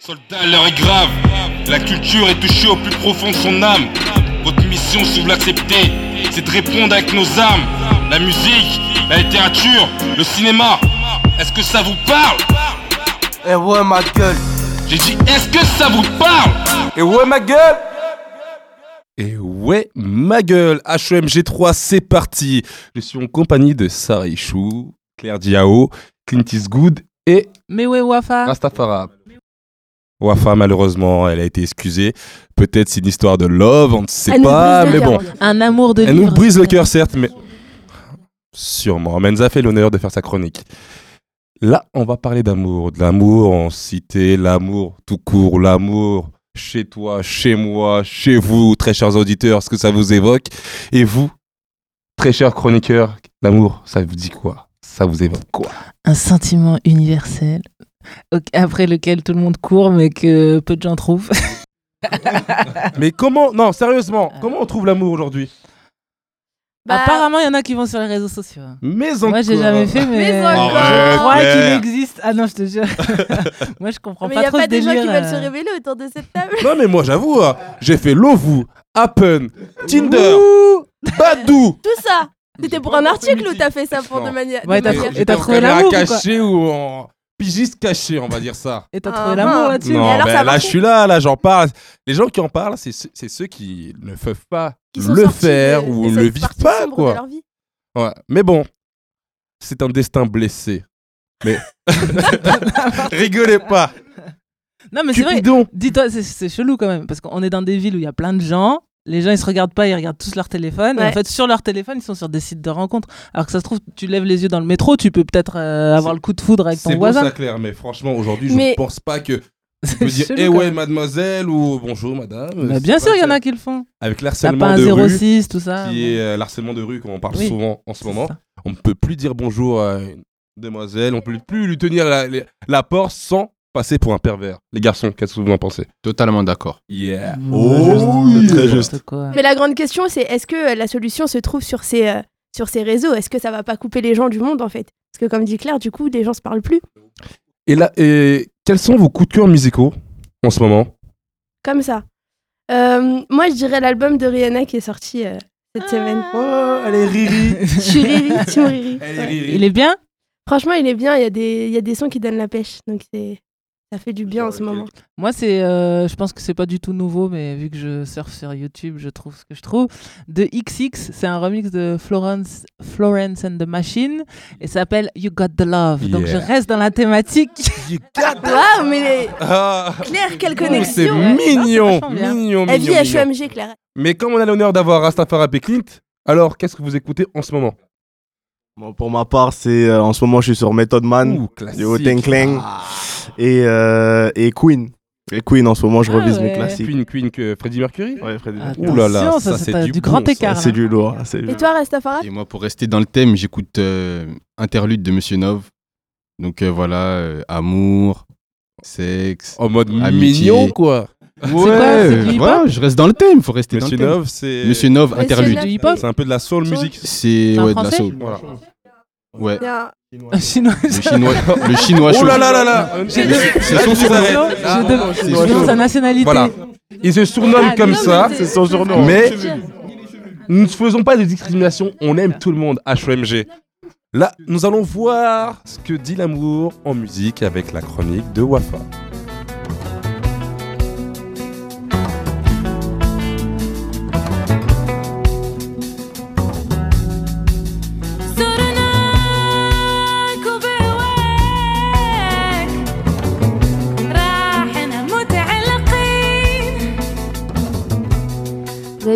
Soldat, l'heure est grave. La culture est touchée au plus profond de son âme. Votre mission, si vous l'acceptez, c'est de répondre avec nos armes. La musique, la littérature, le cinéma. Est-ce que ça vous parle? Eh ouais, ma gueule. J'ai dit, est-ce que ça vous parle? Eh ouais, ma gueule. Et ouais, ma gueule, HEMG3, c'est parti. Je suis en compagnie de Sarah Ichou, Claire Diao, Clint Eastwood et Mais ouais, Wafa. Rastafara. Wafa, malheureusement, elle a été excusée. Peut-être c'est une histoire de love, on ne sait Elle nous pas, mais bon. Un amour de Elle nous brise le cœur, certes, mais sûrement. Menza fait l'honneur de faire sa chronique. Là, on va parler d'amour. De l'amour en cité, l'amour tout court, l'amour chez toi, chez moi, chez vous, très chers auditeurs, ce que ça vous évoque. Et vous, très chers chroniqueurs, l'amour, ça vous dit quoi? Ça vous évoque quoi? Un sentiment universel après lequel tout le monde court, mais que peu de gens trouvent. Mais comment Non, sérieusement, comment on trouve l'amour aujourd'hui? Bah, Apparemment, il y en a qui vont sur les réseaux sociaux. Mais encore. Moi, j'ai jamais fait, mais, Mais je encore. crois Arrête, qu'il existe. Ah non, je te jure. Moi, je comprends Mais il pas n'y a trop pas des gens qui veulent se euh. révéler autour de cette table? Non, mais moi, j'avoue, hein, j'ai fait Lovoo, Happen, Tinder, Badou. Tout ça. C'était pour un article ou t'as fait ça pour de manière. Ouais, t'as trouvé- Et t'as l'amour ou quoi? caché ou en pigiste caché, on va dire ça. Et t'as Ah, trouvé ah. l'amour là-dessus Non, alors, ben là, je suis là, là, j'en parle. Les gens qui en parlent, c'est ceux, c'est ceux qui ne peuvent pas le faire de- ou ne le vivent pas, quoi. Ouais. Mais bon, c'est un destin blessé. Mais rigolez pas. Non, mais c'est vrai. Dis-toi, c'est- c'est chelou quand même, parce qu'on est dans des villes où il y a plein de gens. Les gens, ils se regardent pas, ils regardent tous leur téléphone. Et en fait, sur leur téléphone, ils sont sur des sites de rencontres. Alors que ça se trouve, tu lèves les yeux dans le métro, tu peux peut-être euh, avoir C'est- le coup de foudre avec C'est ton beau voisin. ça, Claire, mais franchement, aujourd'hui, je Mais- ne pense pas que tu C'est peux dire Eh ouais, mademoiselle ou bonjour, madame. Bah, C'est bien sûr, il y en a qui le font. Avec l'harcèlement de rue, 06, tout ça. qui est euh, l'harcèlement de rue, comme on parle Oui. souvent en ce C'est moment. ça. On ne peut plus dire bonjour à une demoiselle, on ne peut plus lui tenir la porte sans passer pour un pervers. Les garçons, qu'est-ce que vous en pensez? Totalement d'accord. Yeah. Oh, oui. très Très juste. Mais la grande question, c'est est-ce que euh, la solution se trouve sur ces, euh, sur ces réseaux? Est-ce que ça va pas couper les gens du monde en fait? Parce que comme dit Claire, du coup, les gens se parlent plus. Et là, et quels sont vos coups de cœur musicaux en ce moment? Comme ça. Euh, moi, je dirais l'album de Rihanna qui est sorti euh, cette semaine. Oh, elle est riri. Je suis Riri, team Riri. Elle est riri. Il est bien? Franchement, il est bien. Il y, a des, il y a des sons qui donnent la pêche. Donc, c'est ça fait du bien en ce moment. Moi, c'est, euh, je pense que c'est pas du tout nouveau, mais vu que je surfe sur YouTube, je trouve ce que je trouve. De XX, c'est un remix de Florence, Florence and the Machine, et ça s'appelle You Got the Love. Donc je reste dans la thématique. Waouh, mais les- Ah, Claire, quelle oh, c'est connexion mignon, bien. mignon, Elle mignon, vit mignon. HEMG, Claire. Mais comme on a l'honneur d'avoir Rastafari et Clint, alors qu'est-ce que vous écoutez en ce moment? Bon, pour ma part, c'est euh, en ce moment, je suis sur Method Man. Yo, Teng Clang. et, euh, et Queen. Et Queen, en ce moment, je Ah revise ouais. mes classiques. Queen, Queen que Freddie Mercury Ouais, Freddy. Attention, Ouh là là, ça, ça, c'est du du grand écart. C'est du lourd. du Et toi, Rastafara Et moi, pour rester dans le thème, j'écoute euh, Interlude de Monsieur Nov. Donc euh, voilà, euh, amour, sexe. En mode Amitié. mignon, quoi. Quoi, hip-hop voilà, je reste dans le thème, faut rester Monsieur dans le thème. Nov, c'est. Monsieur Nov, Interlude. C'est un peu de la soul Soul. music. C'est ouais, de la français soul. Voilà. Ouais. Un chinois. le chinois, le chinois Oh chaud. là là là là C'est son surnom. arrête. Je demande- c'est sa nationalité. Voilà. Il se surnomme Ah, comme ça, mais C'est son surnom. mais nous ne faisons pas de discrimination, on aime tout le monde, HEMG. Là, nous allons voir ce que dit l'amour en musique avec la chronique de Wafa.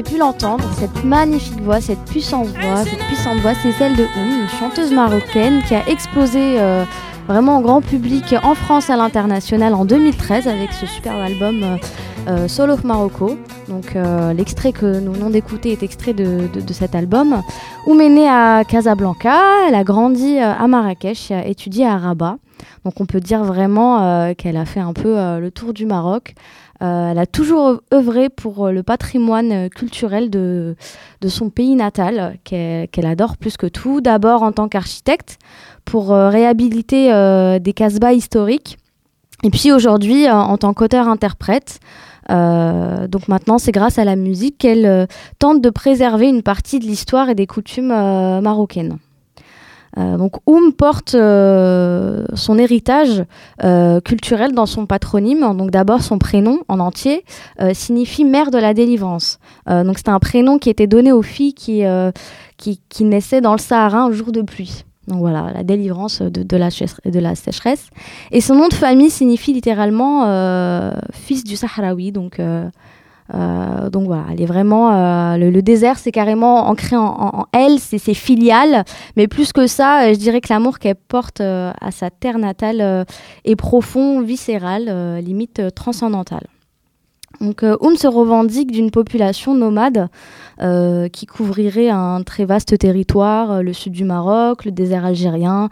Pu l'entendre, cette magnifique voix, cette puissante voix, cette puissante voix, c'est celle de Oum, une chanteuse marocaine qui a explosé euh, vraiment en grand public en France à l'international en 2013 avec ce superbe album euh, euh, Soul of Morocco. Donc euh, l'extrait que nous venons d'écouter est extrait de, de- de cet album. Oum est née à Casablanca, elle a grandi à Marrakech, et a étudié à Rabat. Donc on peut dire vraiment euh, qu'elle a fait un peu euh, le tour du Maroc. Euh, elle a toujours œuvré pour le patrimoine culturel de, son pays natal, qu'elle adore plus que tout. D'abord en tant qu'architecte, pour réhabiliter des casbahs historiques Et puis aujourd'hui, en tant qu'auteur-interprète, donc maintenant, c'est grâce à la musique qu'elle tente de préserver une partie de l'histoire et des coutumes marocaines. Euh, donc Oum porte euh, son héritage euh, culturel dans son patronyme. Donc d'abord son prénom en entier signifie mère de la délivrance. Donc c'était un prénom qui était donné aux filles qui, qui, naissaient dans le Sahara un jour de pluie. Donc voilà, la délivrance de, de la, de la sécheresse. Et son nom de famille signifie littéralement fils du Sahraoui. Donc, euh, donc voilà, elle est vraiment. euh, le, le désert, c'est carrément ancré en, en- en elle, c'est ses filiales. Mais plus que ça, euh, je dirais que l'amour qu'elle porte euh, à sa terre natale euh, est profond, viscéral, limite transcendantal. Donc, euh, Oum se revendique d'une population nomade euh, qui couvrirait un très vaste territoire, euh, le sud du Maroc, le désert algérien,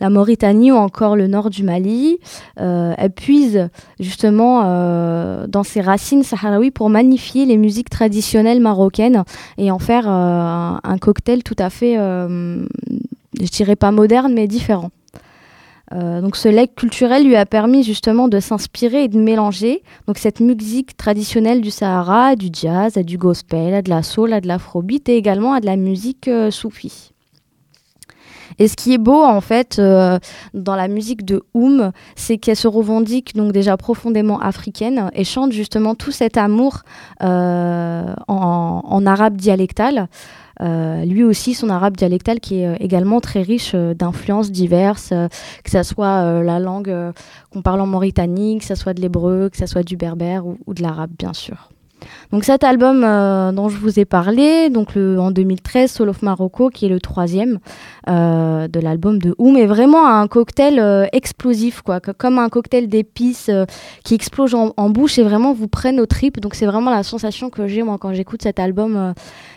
la Mauritanie ou encore le nord du Mali. Elle puise justement dans ses racines sahraouis pour magnifier les musiques traditionnelles marocaines et en faire un, cocktail tout à fait, je dirais pas moderne, mais différent. Euh, donc ce legs culturel lui a permis justement de s'inspirer et de mélanger donc cette musique traditionnelle du Sahara, du jazz, du gospel, de la soul, de l'afrobeat et également de la musique euh. Et ce qui est beau en fait euh, dans la musique de Oum, c'est qu'elle se revendique donc déjà profondément africaine et chante justement tout cet amour euh, en arabe dialectal. Euh, lui aussi, son arabe dialectal qui est euh, également très riche euh, d'influences diverses, que ce soit la langue qu'on parle en Mauritanie, que ce soit de l'hébreu, que ce soit du berbère ou, de l'arabe, bien sûr. Donc cet album dont je vous ai parlé, donc le, en 2013, Soul of Morocco, qui est le troisième de l'album de Oum, est vraiment un cocktail explosif, quoi, comme un cocktail d'épices qui explose en, bouche et vraiment vous prenne aux tripes. Donc c'est vraiment la sensation que j'ai moi quand j'écoute cet album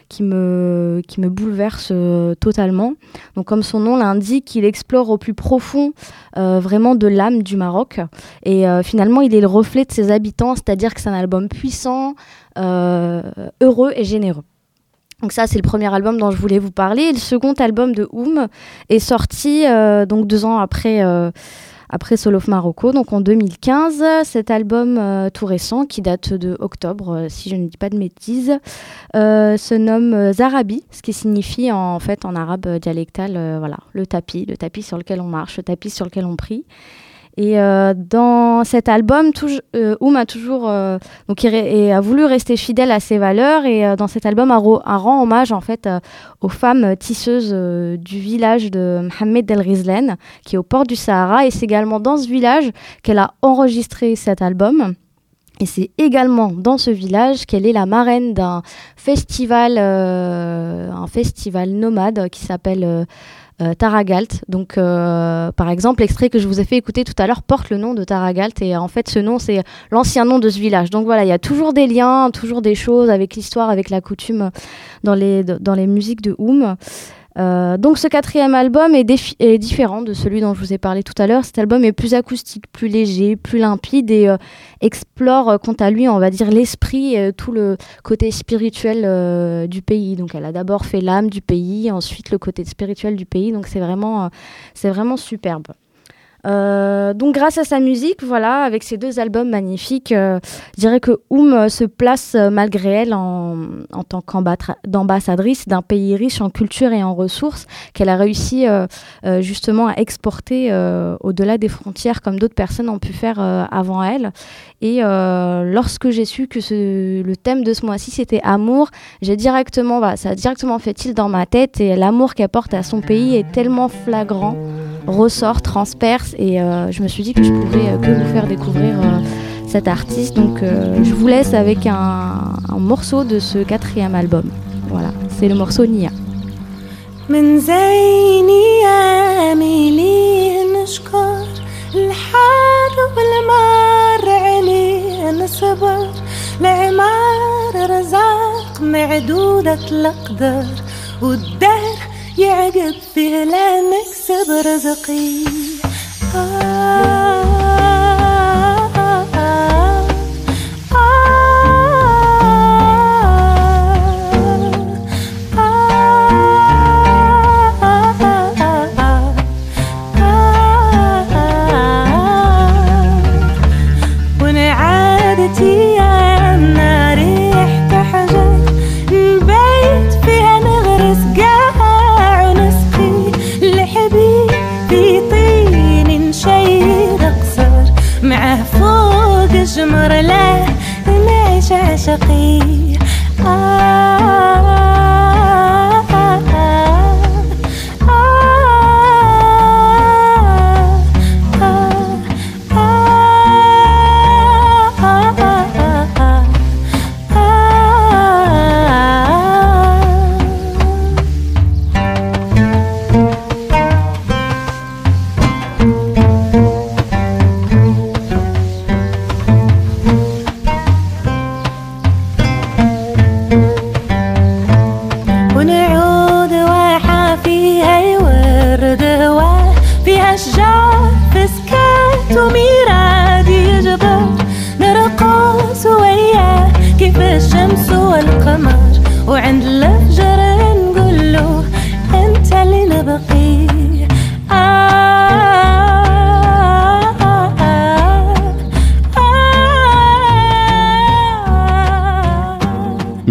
qui me qui me bouleverse euh, totalement. Donc comme son nom l'indique, il explore au plus profond euh, vraiment de l'âme du Maroc et euh, finalement il est le reflet de ses habitants, c'est-à-dire que c'est un album puissant, heureux et généreux. Donc ça, c'est le premier album dont je voulais vous parler. Le second album de Oum est sorti donc deux ans après, après Soul of Morocco, donc en 2015. Cet album euh, tout récent, qui date de octobre, euh, si je ne dis pas de bêtises, euh, se nomme Zarabi, ce qui signifie en, en fait en arabe dialectal, voilà, le tapis, le tapis sur lequel on marche, le tapis sur lequel on prie. Et euh, dans cet album, euh, Oum a toujours euh, donc a voulu rester fidèle à ses valeurs et dans cet album a, rend hommage en fait aux femmes tisseuses du village de Mohamed El Rizlen qui est au port du Sahara et c'est également dans ce village qu'elle a enregistré cet album. Et c'est également dans ce village qu'elle est la marraine d'un festival, un festival nomade qui s'appelle euh, euh, Taragalt. Donc, euh, par exemple, l'extrait que je vous ai fait écouter tout à l'heure porte le nom de Taragalt et en fait, ce nom, c'est l'ancien nom de ce village. Donc voilà, il y a toujours des liens, toujours des choses avec l'histoire, avec la coutume dans les, dans les musiques de Oum. Euh, donc ce quatrième album est, différent de celui dont je vous ai parlé tout à l'heure. Cet album est plus acoustique, plus léger, plus limpide et euh, explore euh, quant à lui, on va dire, l'esprit et tout le côté spirituel du pays. Donc elle a d'abord fait l'âme du pays, ensuite le côté spirituel du pays. Donc c'est vraiment, c'est vraiment superbe. Euh, donc grâce à sa musique, voilà, avec ces deux albums magnifiques, euh, je dirais que Oum euh, se place malgré elle en, en tant qu'ambassadrice d'un pays riche en culture et en ressources qu'elle a réussi justement à exporter au-delà des frontières comme d'autres personnes ont pu faire avant elle. Et lorsque j'ai su que le thème de ce mois-ci c'était amour, j'ai directement, voilà, ça a directement fait tilt dans ma tête et l'amour qu'elle porte à son pays est tellement flagrant, ressort, transperce et euh, je me suis dit que je pouvais euh, que vous faire découvrir euh, cet artiste. Donc euh, je vous laisse avec un, un morceau de ce quatrième album. Voilà, c'est le morceau Nia. من زين ايامي ليه نشكر الحار والمار علينا صبر العمار رزاق معدودة الأقدار والدهر يعقب في لانك سب رزقي آه.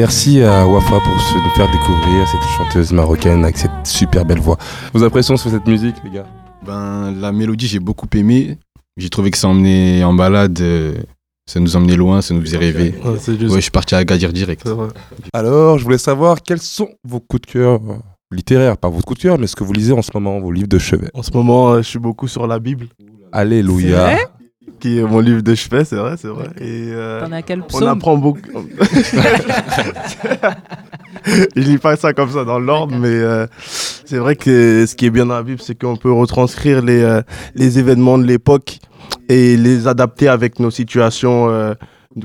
Merci à Wafa pour se- nous faire découvrir cette chanteuse marocaine avec cette super belle voix. Vos impressions sur cette musique, les gars? Ben, la mélodie, j'ai beaucoup aimé. J'ai trouvé que ça emmenait en balade. euh, ça nous emmenait loin, ça nous faisait rêver. Ouais, c'est juste. Ouais, je suis parti à Agadir direct. Alors, je voulais savoir quels sont vos coups de cœur euh, littéraires, pas vos coups de cœur, mais ce que vous lisez en ce moment, vos livres de chevet. En ce moment, euh, je suis beaucoup sur la Bible, Alléluia. Vrai qui est mon livre de chevet, c'est vrai, c'est vrai. Et euh, T'en as quel on psaume apprend beaucoup. je lis pas ça comme ça dans l'ordre, mais euh, c'est vrai que ce qui est bien dans la Bible, c'est qu'on peut retranscrire les, euh, les événements de l'époque et les adapter avec nos situations euh,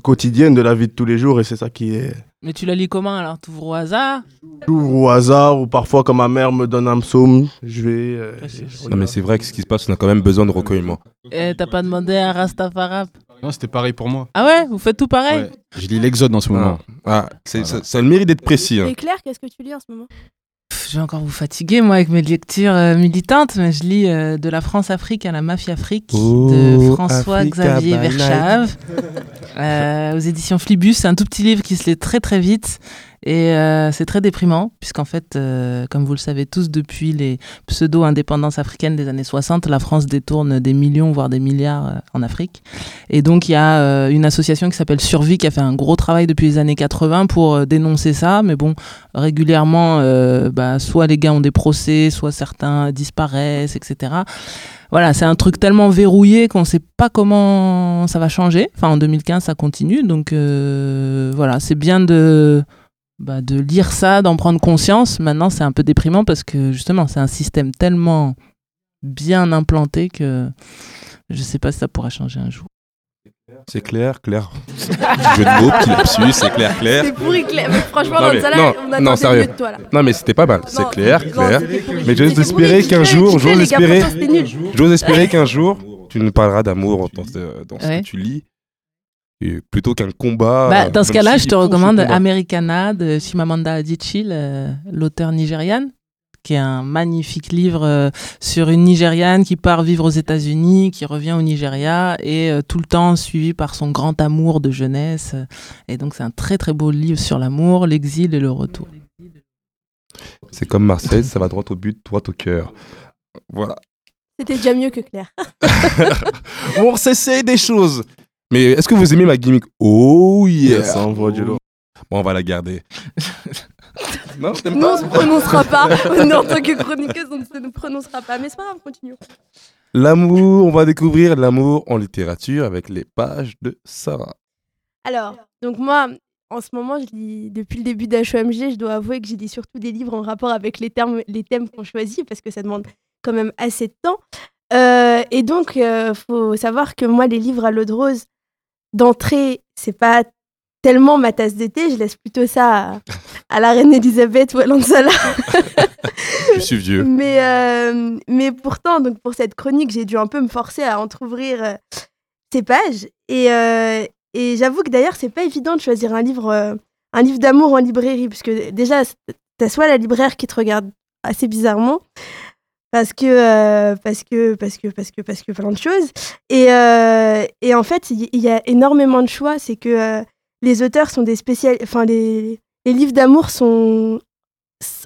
quotidiennes de la vie de tous les jours. Et c'est ça qui est Mais tu la lis comment alors? T'ouvres au hasard? J'ouvre au hasard ou parfois quand ma mère me donne un psaume, je vais. euh, je Non, mais c'est vrai que ce qui se passe, on a quand même besoin de recueillement. Eh, T'as pas demandé à Rastafari? Non, c'était pareil pour moi. Ah ouais? Vous faites tout pareil? Ouais. Je lis l'Exode en ce moment. Ah, c'est, Voilà. ça, ça a le mérite d'être précis. hein. Et Claire, qu'est-ce que tu lis en ce moment? Je vais encore vous fatiguer, moi, avec mes lectures euh, militantes, mais je lis euh, De la France-Afrique à la Mafia-Afrique Oh, de François-Xavier Africa by Verschave euh, aux éditions Flibus. C'est un tout petit livre qui se lit très très vite et euh, c'est très déprimant, puisqu'en fait, euh, comme vous le savez tous, depuis les pseudo-indépendances africaines des années 60, la France détourne des millions, voire des milliards euh, en Afrique. Et donc, il y a une association qui s'appelle Survie qui a fait un gros travail depuis les années 80 pour dénoncer ça. Mais bon, régulièrement, bah, soit les gars ont des procès, soit certains disparaissent, etc. Voilà, c'est un truc tellement verrouillé qu'on ne sait pas comment ça va changer. Enfin, en 2015, ça continue. Donc, voilà, c'est bien de, bah, de lire ça, d'en prendre conscience. Maintenant, c'est un peu déprimant parce que justement, c'est un système tellement bien implanté que je ne sais pas si ça pourra changer un jour. C'est clair, clair. Jeu de mots, petit lapsus, c'est clair, clair. C'est pourri, Claire. Mais franchement, Non, mais- Gonzala, non, on attendait non, sérieux. mieux de toi là. Non, mais c'était pas mal. C'est clair, non, clair. Mais j'ose espérer qu'un jour, j'ose espérer, j'ose espérer qu'un jour, tu nous parleras d'amour dans ce, dans ce Ouais. que tu lis. Et plutôt qu'un combat. Bah, euh, dans ce même cas-là, si je te ce recommande. Americana de Chimamanda Adichie, le- l'auteur nigériane, qui est un magnifique livre euh, sur une Nigériane qui part vivre aux États-Unis, qui revient au Nigeria et euh, tout le temps suivie par son grand amour de jeunesse. Et donc, c'est un très très beau livre sur l'amour, l'exil et le retour. C'est comme Marseille, ça va droit au but, droit au cœur. Voilà. C'était déjà mieux que Claire. On s'essaye des choses. Mais est-ce que vous aimez ma gimmick? Oh yeah Ça envoie du lourd. Bon, on va la garder. non, t'aimes Nous, on pas se prononcera pas. Nous, en tant que chroniqueuse, on ne se prononcera pas. Mais c'est pas grave, continuons. L'amour, on va découvrir l'amour en littérature avec les pages de Sarah. Alors, donc moi, en ce moment, je lis, depuis le début d'HEMG, je dois avouer que j'ai lis surtout des livres en rapport avec les, termes, les thèmes qu'on choisit, parce que ça demande quand même assez de temps. Euh, et donc, il faut savoir que moi, les livres à l'eau de rose, d'entrée, c'est pas tellement ma tasse de thé, je laisse plutôt ça à, à la reine Elisabeth ou à Lansala. Je suis vieux. Mais, euh, mais pourtant, donc pour cette chronique, j'ai dû un peu me forcer à entrouvrir euh, ces pages. Et, euh, et j'avoue que d'ailleurs, c'est pas évident de choisir un livre, un livre d'amour en librairie, parce que déjà, t'as soit la libraire qui te regarde assez bizarrement, parce que, euh, parce que, parce que, parce que, parce que plein de choses. Et, euh, et en fait, il y, y a énormément de choix. C'est que euh, les auteurs sont des spécial, enfin les, les livres d'amour sont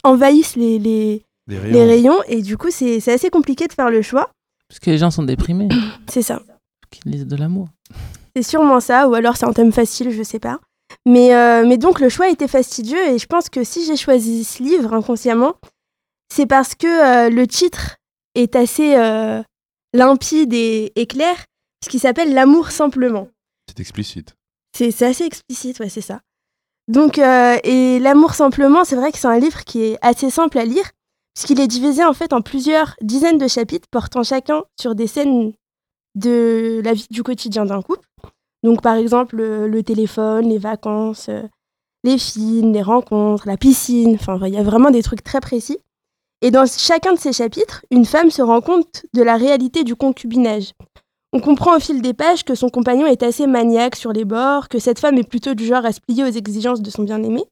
envahissent les, les, Les les rayons et du coup c'est c'est assez compliqué de faire le choix. Parce que les gens sont déprimés. C'est ça. qui lisent de l'amour. C'est sûrement ça, ou alors c'est un thème facile, je sais pas. Mais, euh, mais donc le choix était fastidieux et je pense que si j'ai choisi ce livre inconsciemment, c'est parce que euh, le titre est assez euh, limpide et, et clair, puisqu'il s'appelle L'amour simplement. C'est explicite. C'est assez explicite, ouais, c'est ça. Donc, euh, et L'amour simplement, c'est vrai que c'est un livre qui est assez simple à lire, puisqu'il est divisé en fait en plusieurs dizaines de chapitres portant chacun sur des scènes de la vie du quotidien d'un couple. Donc, par exemple, le, téléphone, les vacances, les films, les rencontres, la piscine, enfin, il y a vraiment des trucs très précis. Et dans chacun de ces chapitres, une femme se rend compte de la réalité du concubinage. On comprend au fil des pages que son compagnon est assez maniaque sur les bords, que cette femme est plutôt du genre à se plier aux exigences de son bien-aimé.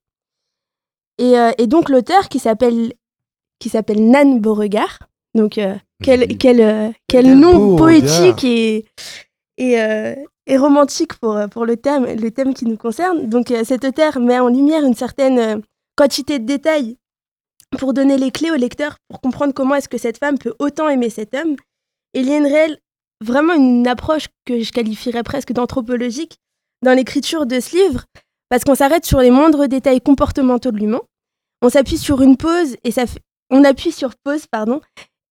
Et, euh, et donc l'auteur qui s'appelle qui s'appelle Nan Beauregard, donc euh, quel, quel, euh, quel nom poétique et, et, et romantique pour, pour le, thème, le thème qui nous concerne. Donc cet auteur met en lumière une certaine quantité de détails pour donner les clés au lecteur pour comprendre comment est-ce que cette femme peut autant aimer cet homme. Il y a une réelle, vraiment une approche que je qualifierais presque d'anthropologique dans l'écriture de ce livre, parce qu'on s'arrête sur les moindres détails comportementaux de l'humain. On s'appuie sur une pause et ça fait, on appuie sur pause, pardon,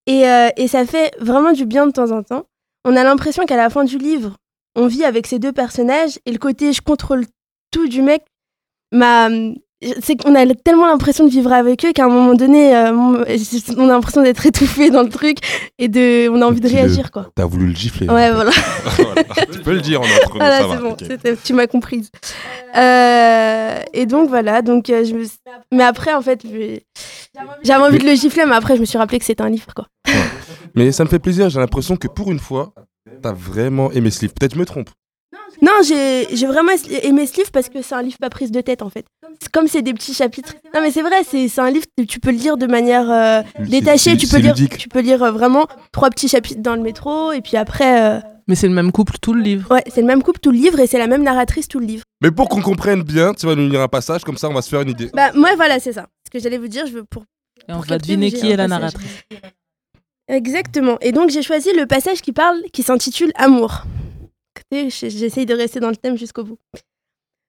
et, euh, et ça fait vraiment du bien de temps en temps. On a l'impression qu'à la fin du livre, on vit avec ces deux personnages et le côté je contrôle tout du mec m'a c'est qu'on a tellement l'impression de vivre avec eux qu'à un moment donné euh, on a l'impression d'être étouffé dans le truc et de on a envie de le- réagir quoi T'as voulu le gifler. ouais voilà Voilà. tu peux le dire en entre voilà ça c'est va. bon tu m'as comprise Euh, et donc voilà donc euh, je me suis- mais après en fait j'avais envie de le gifler mais après je me suis rappelé que c'était un livre quoi Mais ça me fait plaisir, j'ai l'impression que pour une fois, t'as vraiment aimé ce livre. Peut-être je me trompe. Non, j'ai j'ai vraiment aimé ce livre parce que c'est un livre pas prise de tête en fait. C'est Comme c'est des petits chapitres. Non mais c'est vrai, c'est c'est un livre que tu peux le lire de manière euh, détachée. c'est- Tu peux lire, tu peux lire euh, vraiment trois petits chapitres dans le métro et puis après, euh, Mais c'est le même couple tout le livre. ouais, c'est le même couple tout le livre et c'est la même narratrice tout le livre. Mais pour qu'on comprenne bien, tu vas nous lire un passage, comme ça on va se faire une idée. Bah moi voilà, c'est ça. Ce que j'allais vous dire, je veux pour Et on Pour va deviner qui est la passage. narratrice. Exactement. Et donc j'ai choisi le passage qui parle, qui s'intitule Amour. J'essaye de rester dans le thème jusqu'au bout.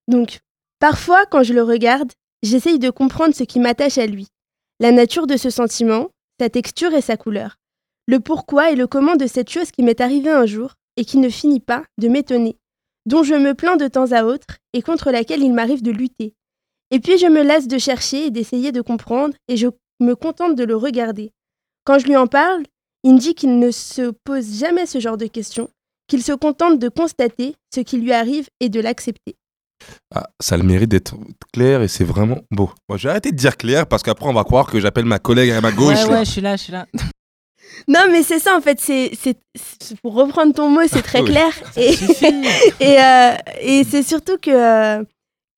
Donc, parfois, quand je le regarde, j'essaye de comprendre ce qui m'attache à lui. La nature de ce sentiment, sa texture et sa couleur. Le pourquoi et le comment de cette chose qui m'est arrivée un jour et qui ne finit pas de m'étonner, dont je me plains de temps à autre et contre laquelle il m'arrive de lutter. Et puis je me lasse de chercher et d'essayer de comprendre et je me contente de le regarder. Quand je lui en parle, il me dit qu'il ne se pose jamais ce genre de questions, qu'il se contente de constater ce qui lui arrive et de l'accepter. Ah, ça a le mérite d'être clair et c'est vraiment beau. Bon, j'ai arrêté de dire clair parce qu'après on va croire que j'appelle ma collègue à ma gauche. Ouais, là. ouais, je suis là, je suis là. Non, mais c'est ça en fait, c'est, c'est, c'est- pour reprendre ton mot, c'est très clair. Et, et, euh, et c'est surtout que, euh,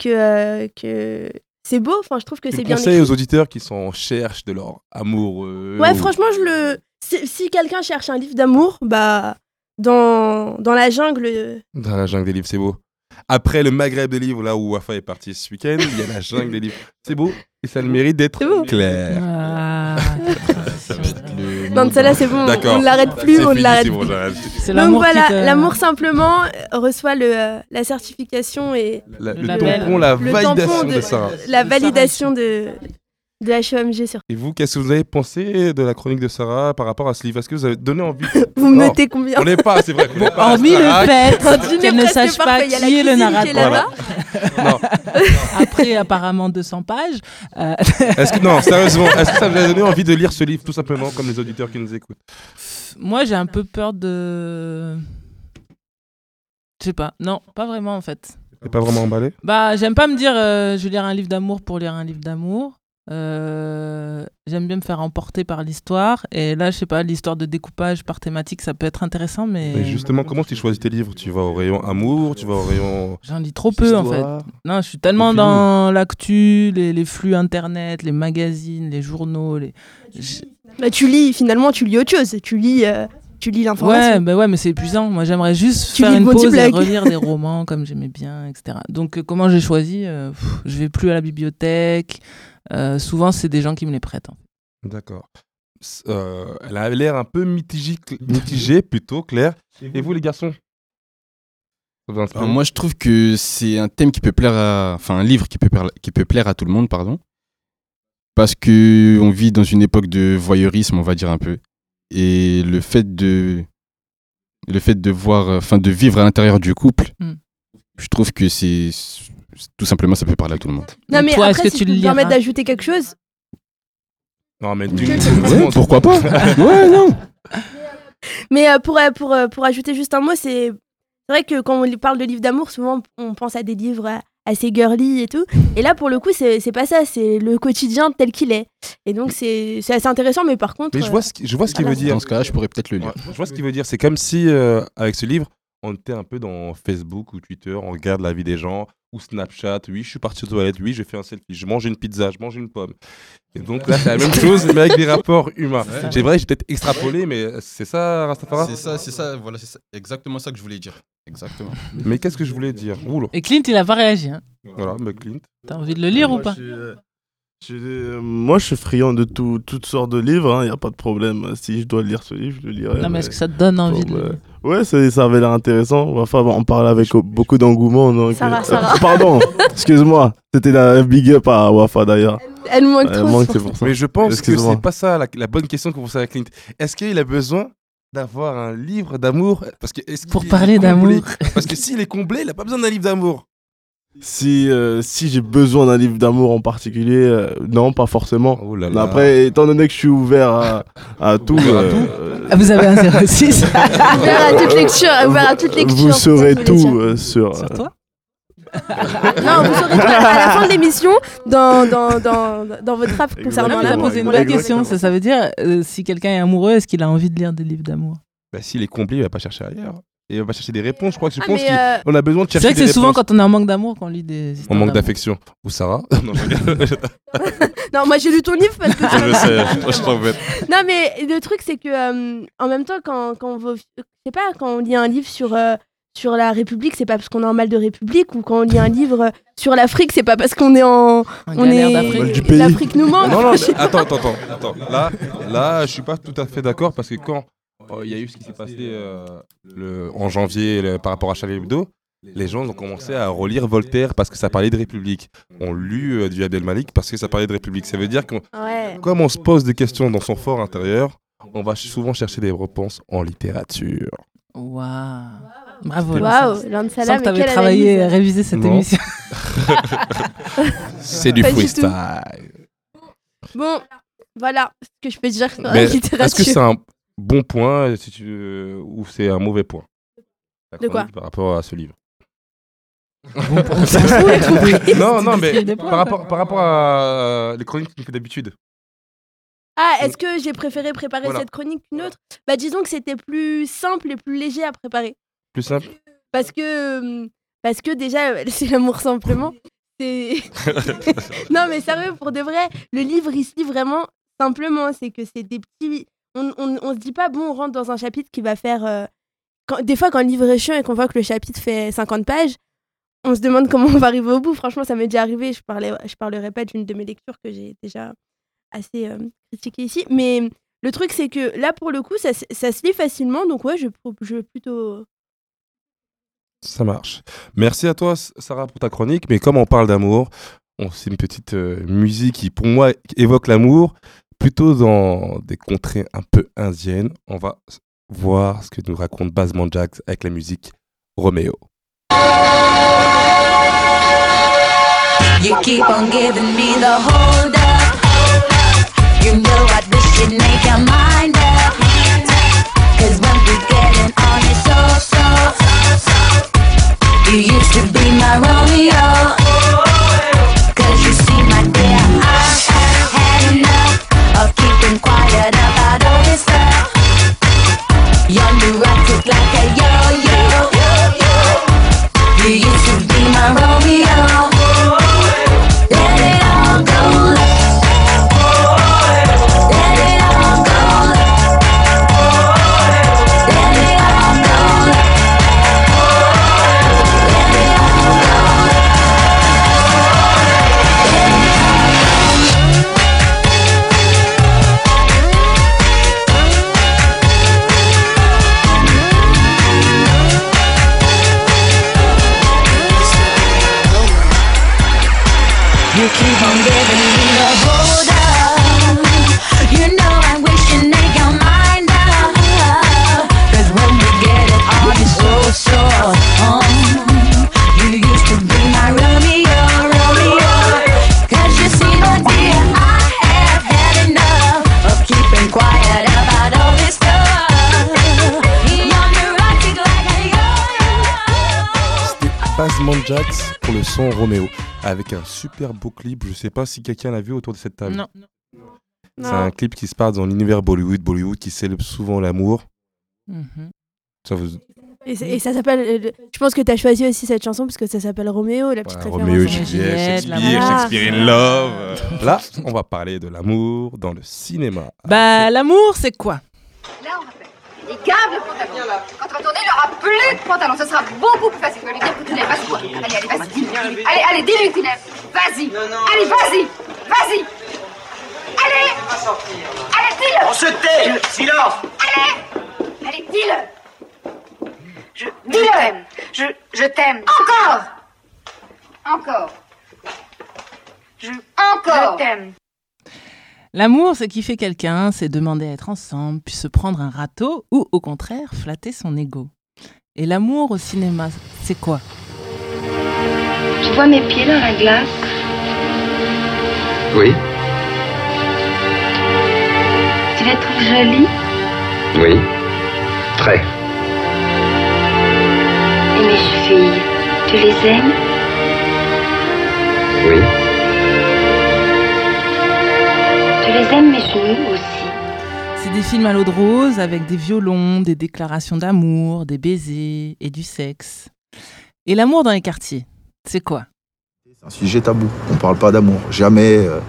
que, euh, que c'est beau, enfin, je trouve que Tu c'est bien conseilles écrit. aux auditeurs qui sont en recherche de leur amour. euh, Ouais, ou- franchement, je le. Si, si quelqu'un cherche un livre d'amour, bah, dans, dans la jungle. Dans la jungle des livres, c'est beau. Après le Maghreb des livres, là où Wafa est parti ce week-end, il y a la jungle des livres. C'est beau et ça a le mérite d'être C'est beau. clair. Ah. Le Non, celle-là, de- c'est bon, D'accord. on ne l'arrête plus, C'est on ne l'arrête c'est plus. bon, Donc voilà, l'amour simplement euh, reçoit le, euh, la certification et La- Le le tampon, la le validation tampon de, Sarah. la De validation de, de HEMG sur. Et vous, qu'est-ce que vous avez pensé de la chronique de Sarah par rapport à ce livre? Est-ce que vous avez donné envie? Vous me notez combien? On n'est pas, c'est vrai. n'est pas Hormis le fait qu'elle ne sache pas qui est le narrateur. Non. Après apparemment 200 pages. euh, Est-ce que non, sérieusement, est-ce que ça vous a donné envie de lire ce livre tout simplement comme les auditeurs qui nous écoutent? Moi j'ai un peu peur de... Je sais pas. Non, pas vraiment en fait. T'es pas vraiment emballé? Bah, j'aime pas me dire euh, je vais lire un livre d'amour pour lire un livre d'amour. Euh, j'aime bien me faire emporter par l'histoire. Et là, je sais pas, l'histoire de découpage par thématique, ça peut être intéressant, mais, Mais justement, comment tu choisis tes livres? Tu vas au rayon amour, tu vas au rayon j'en lis trop peu en fait. Non, je suis tellement dans l'actu, les, les flux internet, les magazines, les journaux. Les... Bah, tu lis, finalement, tu lis autre chose. Tu lis, euh, tu lis l'information. Ouais, bah ouais, mais c'est épuisant. Moi, j'aimerais juste Tu faire une pause et relire des romans comme j'aimais bien, etc. Donc, euh, comment j'ai choisi? Euh, pff, Je vais plus à la bibliothèque. Euh, souvent, c'est des gens qui me les prêtent. D'accord. Euh, elle a l'air un peu mitigée, mitigée plutôt, Claire. Et vous, les garçons? Alors, moi, je trouve que c'est un thème qui peut plaire à. Enfin, un livre qui peut, plaire, qui peut plaire à tout le monde, pardon. Parce que on vit dans une époque de voyeurisme, on va dire un peu. Et le fait de. Le fait de voir. Enfin, de vivre à l'intérieur du couple, Mm. je trouve que c'est. Tout simplement, ça peut parler à tout le monde. Non, mais Toi, est-ce après, que si tu je peux le me permettre d'ajouter quelque chose, Non, mais tu. Ouais, pourquoi pas? Ouais, non Mais euh, pour, euh, pour, euh, pour ajouter juste un mot, c'est vrai que quand on parle de livres d'amour, souvent on pense à des livres assez girly et tout. Et là, pour le coup, c'est c'est pas ça, c'est le quotidien tel qu'il est. Et donc, c'est c'est assez intéressant, mais par contre. Mais je vois ce je vois ce qu'il veut dire. Dans ce cas-là, je pourrais peut-être le lire. Ouais, je vois ce qu'il veut dire. C'est comme si, euh, avec ce livre, on était un peu dans Facebook ou Twitter, on regarde la vie des gens, ou Snapchat. Oui, je suis parti aux toilettes, oui, je fais un selfie, je mange une pizza, je mange une pomme. Et donc là, c'est la même chose, mais avec des rapports humains. Ouais. C'est vrai, j'ai peut-être extrapolé, mais c'est ça, Rastafara C'est ça, c'est ça, voilà, c'est exactement ça que je voulais dire. Exactement. Mais qu'est-ce que je voulais dire? Oula. Et Clint, il a pas réagi. Hein. Voilà, mais Clint. T'as envie de le lire Moi, ou pas je suis, euh, euh, moi, je suis friand de tout- toutes sortes de livres, il n'y a pas de problème. Si je dois lire ce livre, je le lirai. Non, mais mais- est-ce que ça te donne envie Bon, de le Ouais, ça avait l'air intéressant. Enfin, on parle avec euh, beaucoup d'engouement. donc, Sarah, euh, Sarah. pardon, excuse-moi. C'était la big up à Wafa d'ailleurs. Elle manque Elle trop. manque, c'est c'est pour ça. Mais je pense que c'est pas ça la, la bonne question que vous posez à Clint. Est-ce qu'il a besoin d'avoir un livre d'amour? Parce que est-ce Pour parler comblé? D'amour. Parce que s'il est comblé, il a pas besoin d'un livre d'amour. Si, euh, si j'ai besoin d'un livre d'amour en particulier, euh, non, pas forcément. Oh là Mais là. Après, étant donné que je suis ouvert à, à tout, Ouvert à euh, tout euh, Ah, Vous avez un 06 Ouvert à toute lecture, ouvert à toute lecture. vous saurez tout euh, sur. Sur toi Non, vous saurez tout à la fin de l'émission dans, dans, dans, dans votre rap concernant l'amour. posé une vraie l'a question. Ça, ça veut dire, euh, si quelqu'un est amoureux, est-ce qu'il a envie de lire des livres d'amour? Bah, s'il est comblé, il va pas chercher ailleurs. Et il va chercher des réponses. Je crois que je Ah, pense mais, euh, qu'on a besoin de C'est chercher vrai que des c'est souvent réponses. quand on est en manque d'amour qu'on lit des On manque d'affection. Ou Sarah Non, moi j'ai lu ton livre parce que. je sais, je t'embête. Non, mais le truc, c'est que euh, en même temps, quand, quand on Je sais pas, quand on lit un livre sur. euh, sur la République, c'est pas parce qu'on est en mal de République, ou quand on lit un livre sur l'Afrique, c'est pas parce qu'on est en. En On est. L'Afrique nous manque. Non, non, mais attends, attends, attends, attends. Là, là, je suis pas tout à fait d'accord parce que quand il y a eu ce qui s'est passé euh, le, en janvier le- par rapport à Charlie Hebdo, les gens ont commencé à relire Voltaire parce que ça parlait de République. On lu euh, du Abdel Malik parce que ça parlait de République. Ça veut dire que Ouais. comme on se pose des questions dans son fort intérieur, on va souvent chercher des réponses en littérature. Waouh. Bravo. Waouh, Sans que et t'avais quelle travaillé, analyse. révisé cette Non. émission. C'est du freestyle. Bon, voilà ce que je peux dire sur la littérature. est-ce que c'est un bon point si tu, veux, ou c'est un mauvais point De quoi Par rapport à ce livre. non, non, mais points, par rapport, par rapport à euh, les chroniques que tu fais d'habitude. Ah, est-ce que j'ai préféré préparer Voilà. cette chronique qu'une autre? Bah, disons que c'était plus simple et plus léger à préparer. Plus simple? Parce que, euh, parce que déjà, euh, c'est l'amour simplement. C'est. non, mais sérieux, pour de vrai, le livre, il se lit vraiment simplement. C'est que c'est des petits. On, on, se dit pas, bon, on rentre dans un chapitre qui va faire. euh. Des fois, quand le livre est chiant et qu'on voit que le chapitre fait 50 pages, on se demande comment on va arriver au bout. Franchement, ça m'est déjà arrivé. Je, parlais... parlerai pas d'une de mes lectures que j'ai déjà assez euh, critiquée ici. Mais le truc, c'est que là, pour le coup, ça, se- lit facilement. Donc, ouais, je, je plutôt. Ça marche. Merci à toi, Sarah, pour ta chronique. Mais comme on parle d'amour, c'est une petite euh, musique qui, pour moi, évoque l'amour, plutôt dans des contrées un peu indiennes. On va voir ce que nous raconte Basement Jax avec la musique you'd Jax pour le son Roméo, avec un super beau clip. Je sais pas si quelqu'un l'a vu autour de cette table. Non. C'est un clip qui se passe dans l'univers Bollywood, Bollywood qui célèbre souvent l'amour. Mhm. Ça vous... Et, ça s'appelle. euh, Je pense que tu as choisi aussi cette chanson parce que ça s'appelle Roméo, la petite Voilà, référence. Roméo Juliette, Shakespeare, l'amour. Shakespeare in Love. Euh, Là, on va parler de l'amour dans le cinéma. Bah, l'amour, c'est quoi? Là, on rappelle. Il garde le pantalon. Quand on va tourner, il n'aura plus de pantalon. Ce sera beaucoup plus facile. Tu vas lui dire que tu quoi. Allez, allez, vas-y. Allez, allez, dis-lui que tu l'aimes. Vas-y. Allez, vas-y. Vas-y. Allez. Allez, dis-le. On se tait Silence Allez. Allez, dis-le. Je, dis-le. Je, je t'aime. Encore. Encore. Je, encore. Je t'aime. L'amour, c'est kiffer quelqu'un, c'est demander à être ensemble, puis se prendre un râteau, ou au contraire, flatter son ego. Et l'amour au cinéma, c'est quoi? Tu vois mes pieds dans la glace? Oui, Tu les trouves jolis? Oui. Très. Et mes chevilles, tu les aimes? Oui. Aussi C'est des films à l'eau de rose avec des violons, des déclarations d'amour, des baisers et du sexe. Et l'amour dans les quartiers, c'est quoi? C'est un sujet tabou. On parle pas d'amour. Jamais, euh,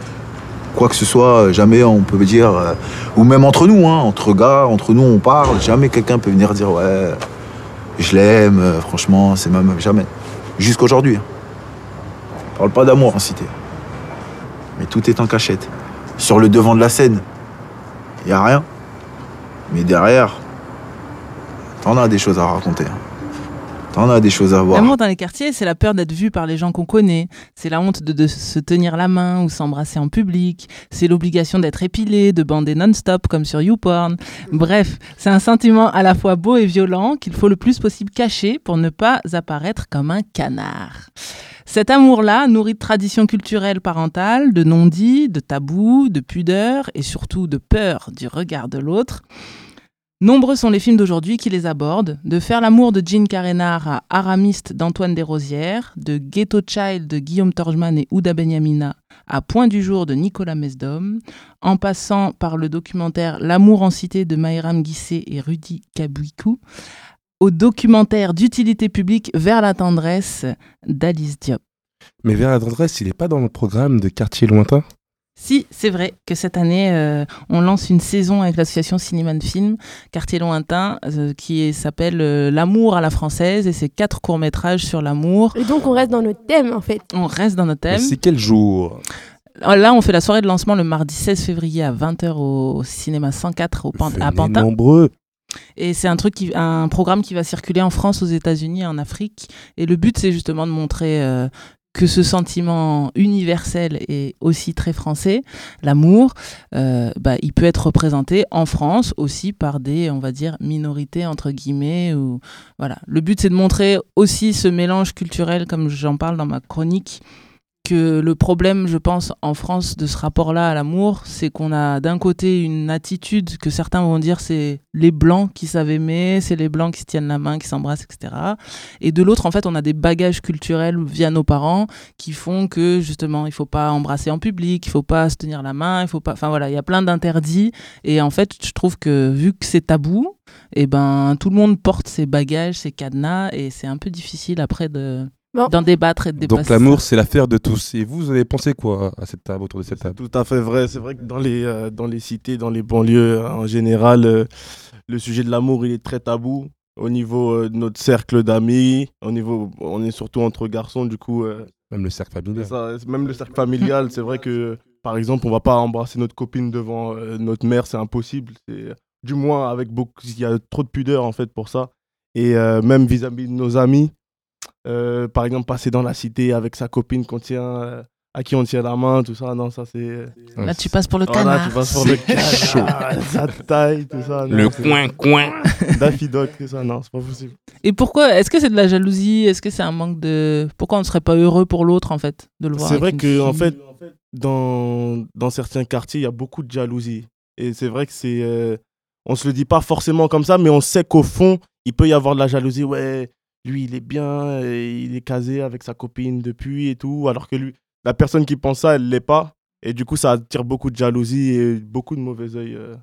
quoi que ce soit, euh, jamais on peut dire, euh, ou même entre nous, hein, entre gars, entre nous on parle, jamais quelqu'un peut venir dire ouais, je l'aime, euh, franchement, c'est même jamais. Jusqu'aujourd'hui. hein. On parle pas d'amour en cité. Mais tout est en cachette. Sur le devant de la scène, il y a rien. Mais derrière, t'en as des choses à raconter. hein. T'en as des choses à voir. L'amour dans les quartiers, c'est la peur d'être vu par les gens qu'on connaît. C'est la honte de, de se tenir la main ou s'embrasser en public. C'est l'obligation d'être épilé, de bander non-stop comme sur YouPorn. Bref, c'est un sentiment à la fois beau et violent qu'il faut le plus possible cacher pour ne pas apparaître comme un canard. Cet amour-là, nourri de traditions culturelles parentales, de non-dits, de tabous, de pudeur et surtout de peur du regard de l'autre, Nombreux sont les films d'aujourd'hui qui les abordent, de Faire l'amour de Jean Carénard à Aramiste d'Antoine Desrosières, de Ghetto Child de Guillaume Torgman et Ouda Benyamina à Point du jour de Nicolas Mesdom, en passant par le documentaire L'amour en cité de Maïram Guissé et Rudy Kabouikou, au documentaire d'utilité publique Vers la tendresse d'Alice Diop. Mais vers la tendresse, il n'est pas dans le programme de Quartier Lointain? Si, c'est vrai que cette année, euh, on lance une saison avec l'association Cinéma de Film, Quartier Lointain, euh, qui s'appelle euh, L'amour à la française, et c'est quatre courts-métrages sur l'amour. Et donc on reste dans notre thème en fait. On reste dans notre thème. C'est quel jour? Là, on fait la soirée de lancement le mardi 16 février à 20h au cinéma 104 au Pan- à Pantin. nombreux. Et c'est un truc, qui, un programme qui va circuler en France, aux États-Unis en Afrique. Et le but, c'est justement de montrer euh, que ce sentiment universel et aussi très français, l'amour, euh, bah, il peut être représenté en France aussi par des, on va dire, minorités entre guillemets. Ou voilà. Le but, c'est de montrer aussi ce mélange culturel, comme j'en parle dans ma chronique, que le problème, je pense, en France de ce rapport-là à l'amour, c'est qu'on a d'un côté une attitude que certains vont dire c'est les blancs qui savent aimer, c'est les blancs qui se tiennent la main, qui s'embrassent, etc. Et de l'autre, en fait, on a des bagages culturels via nos parents qui font que justement, il faut pas embrasser en public, il faut pas se tenir la main, il faut pas. Enfin voilà, il y a plein d'interdits. Et en fait, je trouve que vu que c'est tabou, et ben tout le monde porte ses bagages, ses cadenas, et c'est un peu difficile après de. D'en débattre et de dépasser. Donc l'amour, c'est l'affaire de tous. Et vous, vous avez pensé quoi à cette table, autour de cette table Tout à fait vrai. C'est vrai que dans les, euh, dans les cités, dans les banlieues, euh, en général, euh, le sujet de l'amour, il est très tabou. Au niveau euh, de notre cercle d'amis, au niveau, on est surtout entre garçons, du coup. euh, Même le cercle familial. ça, même le cercle familial, c'est vrai que, par exemple, on va pas embrasser notre copine devant euh, notre mère, c'est impossible. C'est, du moins, avec beaucoup, il y a trop de pudeur en fait pour ça. Et euh, même vis-à-vis de nos amis, euh, par exemple, passer dans la cité avec sa copine qu'on tient, euh, à qui on tient la main, tout ça, non, ça c'est. Là, tu passes pour le canard. tu passes pour le C'est chaud. canard, sa taille, tout ça. non, Le c'est- coin, coin. Daffy Duck, tout ça, non, c'est pas possible. Et pourquoi Est-ce que c'est de la jalousie? Est-ce que c'est un manque de Pourquoi on ne serait pas heureux pour l'autre en fait de le voir C'est vrai que en fait, dans, dans certains quartiers, il y a beaucoup de jalousie. Et c'est vrai que c'est. euh, on se le dit pas forcément comme ça, mais on sait qu'au fond, il peut y avoir de la jalousie. Ouais, lui, il est bien, et il est casé avec sa copine depuis et tout, alors que lui, la personne qui pense ça, elle l'est pas. Et du coup, ça attire beaucoup de jalousie et beaucoup de mauvais œil. euh.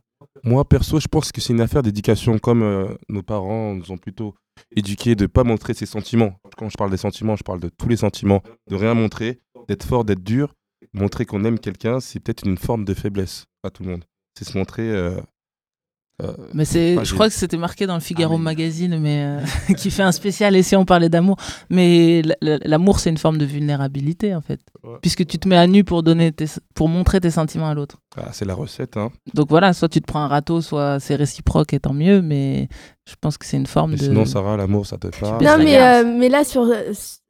Moi, perso, je pense que c'est une affaire d'éducation, comme euh, nos parents nous ont plutôt éduqués de pas montrer ses sentiments. Quand je parle des sentiments, je parle de tous les sentiments, de rien montrer, d'être fort, d'être dur. Montrer qu'on aime quelqu'un, c'est peut-être une forme de faiblesse à tout le monde. C'est se montrer. euh, euh, Mais c'est, je crois que c'était marqué dans le Ah, Figaro Magazine, mais euh, qui fait un spécial. Et si on parlait d'amour, mais l'amour c'est une forme de vulnérabilité en fait, puisque tu te mets à nu pour donner, tes, pour montrer tes sentiments à l'autre. Ah, c'est la recette, hein. Donc voilà, soit tu te prends un râteau, soit c'est réciproque et tant mieux. Mais je pense que c'est une forme Mais de. sinon, Sarah, l'amour, ça te parle. Non, mais, euh, mais là, sur,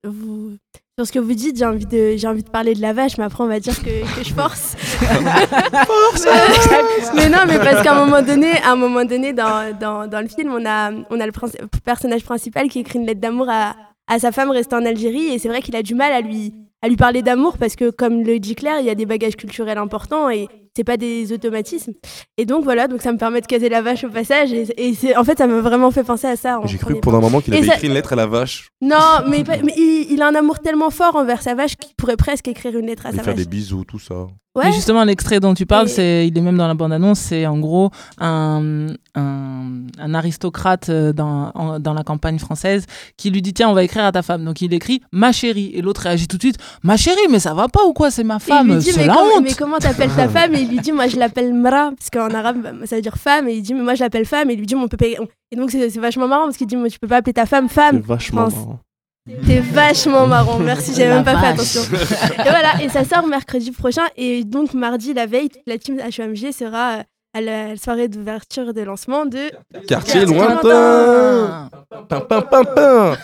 vous, sur ce que vous dites, j'ai envie, de, j'ai envie de parler de la vache, mais après, on va dire que, que je force. mais non, mais parce qu'à un moment donné, à un moment donné dans, dans, dans le film, on a, on a le princ- personnage principal qui écrit une lettre d'amour à, à sa femme restée en Algérie, et c'est vrai qu'il a du mal à lui, à lui parler d'amour, parce que, comme le dit Claire, il y a des bagages culturels importants, et c'est pas des automatismes. Et donc, voilà, donc ça me permet de caser la vache au passage, et, et c'est, en fait, ça m'a vraiment fait penser à ça. J'ai cru pendant un moment qu'il avait ça- écrit une lettre à la vache. non, mais, il, il a un amour tellement fort envers sa vache qu'il pourrait presque écrire une lettre à sa faire vache. des bisous, tout ça. Ouais. Mais justement, l'extrait dont tu parles, c'est, il est même dans la bande-annonce, c'est en gros un, un, un aristocrate euh, dans, en- dans la campagne française qui lui dit Tiens, on va écrire à ta femme. Donc il écrit Ma chérie. Et l'autre réagit tout de suite Ma chérie, mais ça va pas ou quoi C'est ma Et il femme, lui dit mais, la honte. mais comment t'appelles ta femme? Et il lui dit moi je l'appelle Mra parce qu'en arabe ça veut dire femme et il dit mais moi je l'appelle femme et il lui dit mais on peut pas... et donc c'est c'est vachement marrant parce qu'il dit mais tu peux pas appeler ta femme femme. C'est vachement Enfin, marrant. T'es vachement marrant, merci, j'avais même pas fait attention. et voilà, et ça sort mercredi prochain. Et donc, mardi, la veille, la team HMG sera euh, à la soirée d'ouverture et de lancement de Quartier Quartier lointain. Pim, pim, pim, pim.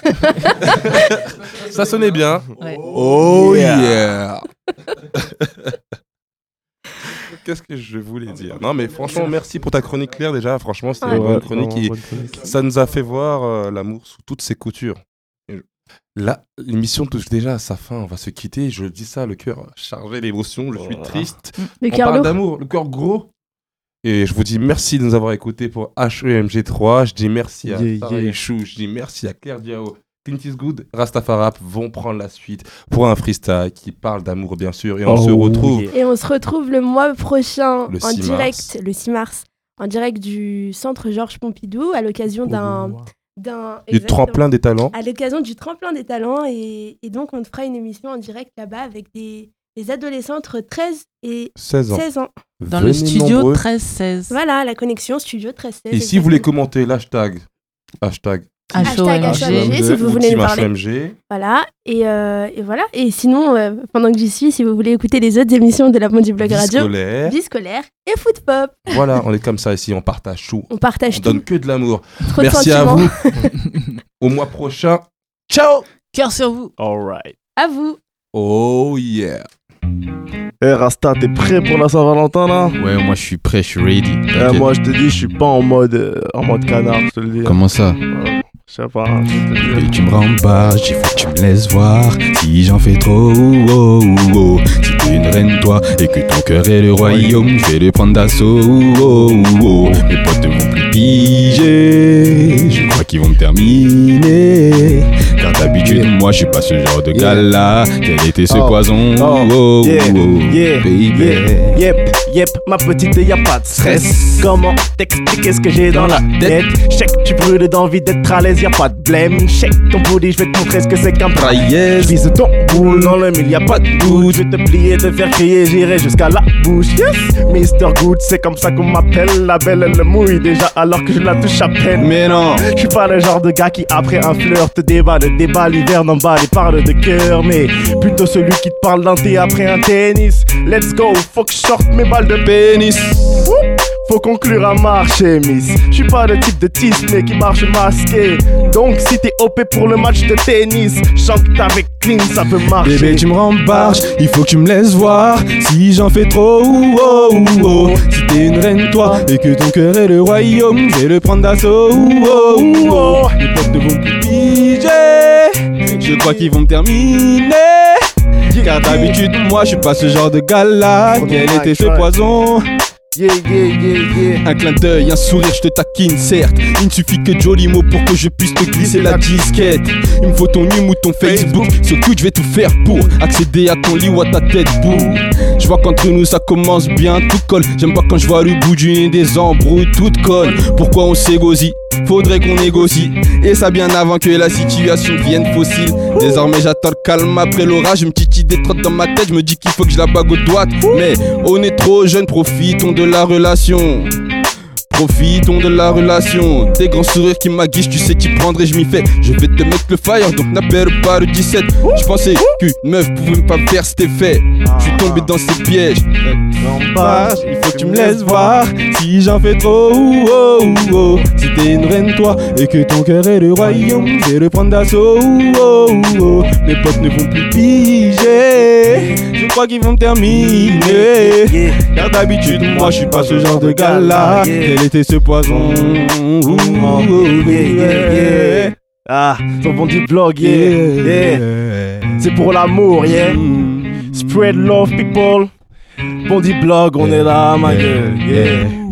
Ça sonnait bien. Ouais. Oh yeah. Qu'est-ce que je voulais dire? Non, mais franchement, merci pour ta chronique claire déjà. Franchement, c'était Ouais, une bonne chronique. chronique. Ça nous a fait voir euh, l'amour sous toutes ses coutures. Là, l'émission touche déjà à sa fin. On va se quitter. Je dis ça, le cœur chargé d'émotions. Je suis triste. Le On parle d'amour, le cœur gros. Et je vous dis merci de nous avoir écoutés pour HEMG3. Je dis merci à Yeah. Ichou. Je dis merci à Claire Diao. Clint Eastwood, Rastafarap vont prendre la suite pour un freestyle qui parle d'amour, bien sûr. Et on Oh, se retrouve yeah. Et on se retrouve le mois prochain Le en 6 direct, mars. le 6 mars, en direct du centre Georges Pompidou à l'occasion d'un. d'un du tremplin des talents. À l'occasion du tremplin des talents. Et, et donc, on fera une émission en direct là-bas avec des, des adolescents entre 13 et 16 ans. 16 ans. Dans le Venez studio nombreux. 13-16. Voilà, la connexion studio 13 Et si vous voulez commenter l'hashtag, hashtag, Hashtag HMG, si vous ou voulez nous parler. HMG, Voilà, et, euh, et voilà. Et sinon, euh, pendant que j'y suis, si vous voulez écouter les autres émissions de la Mondi Blog Radio, scolaire. Vie scolaire et Foot Pop. voilà, on est comme ça ici, on partage tout. On partage On tout. donne que de l'amour. Merci à vous. Au mois prochain. Ciao Cœur sur vous. All right. À vous. Oh yeah. Eh Rasta, t'es prêt pour la Saint-Valentin là? Ouais, moi je suis prêt, je suis ready. Eh. Moi je te dis, je suis pas en mode, euh, en mode canard, je te le dis. Comment ça? Ouais, Je pas, je le dis. Bébé, tu me rembarges, il faut que tu me laisses voir. Si j'en fais trop, oh, oh, oh. Si t'es une reine toi Et que ton cœur est le royaume Je vais le prendre d'assaut, oh, oh, oh. Mes potes ne vont plus piger. Je crois qu'ils vont me terminer. Car d'habitude moi je suis pas ce genre de gars là Quel était ce Oh. poison, Oh, oh, oh, yeah, oh, yeah, baby. Yep, yep, ma petite, y a pas de stress. Comment t'expliquer ce que j'ai dans la tête? Check, tu brûles d'envie d'être à l'aise, y a pas de blême. Check ton booty, je vais te montrer ce que c'est qu'un Yes. Vise ton boule dans le mille, y a pas de doute. Je vais te plier, te faire crier, j'irai jusqu'à la bouche. Yes, Mr. Good, c'est comme ça qu'on m'appelle. La belle, elle le mouille déjà alors que je la touche à peine. Mais non Je suis pas le genre de gars qui après un fleur te débat de débat l'hiver en bas et parle de cœur Mais plutôt celui qui te parle d'un thé après un tennis Let's go, faut que je sorte mes balles de pénis Wouh, Faut conclure à marcher miss Je suis pas le type de mais qui marche masqué Donc si t'es OP pour le match de tennis Chante avec clean ça peut marcher Bébé, tu me rembarges, il faut que tu me laisses voir. Si j'en fais trop, oh, oh, oh. Si t'es une reine, toi, et que ton cœur est le royaume, je vais le prendre d'assaut, oh, oh, oh. Les potes ne vont plus piger. Je crois qu'ils vont me terminer. Car d'habitude, moi, je suis pas ce genre de gars là. Quel était ce poison? Yeah, yeah, yeah, yeah. Un clin d'œil, un sourire, je te taquine, certes. Il ne suffit que de jolis mots pour que je puisse te glisser la disquette. Il me faut ton hume ou ton Facebook. Surtout, je vais tout faire pour accéder à ton lit ou à ta tête. Je vois qu'entre nous ça commence bien, tout colle. J'aime pas quand je vois le bout du nez des embrouilles, tout colle. Pourquoi on s'égosie Faudrait qu'on négocie. Et ça bien avant que la situation devienne fossile. Désormais j'attends le calme après l'orage. Une petite idée trotte dans ma tête. Je me dis qu'il faut que je la bague au doigt. Mais on est trop jeune, profitons de la relation. Profitons de la relation. Des grands sourires qui m'aguichent, tu sais qui prendrait, je m'y fais. Je vais te mettre le fire, donc n'appelle pas le 17. Je pensais qu'une meuf pouvait pas me faire cet effet. Je suis tombé dans ces pièges. Il faut que tu me laisses voir si j'en fais trop. oh, oh, oh. Si t'es une reine, toi, et que ton cœur est le royaume, je vais le prendre d'assaut. oh, oh, oh. Mes potes ne vont plus piger. Je crois qu'ils vont terminer. Car d'habitude, moi, je suis pas ce genre de gars là. Était ce poison? Ouh, oh, yeah. Ah, ton bon du blog, yeah, yeah. C'est pour l'amour, yeah. Spread love, people. Bondi blog, on est là, ma gueule, yeah.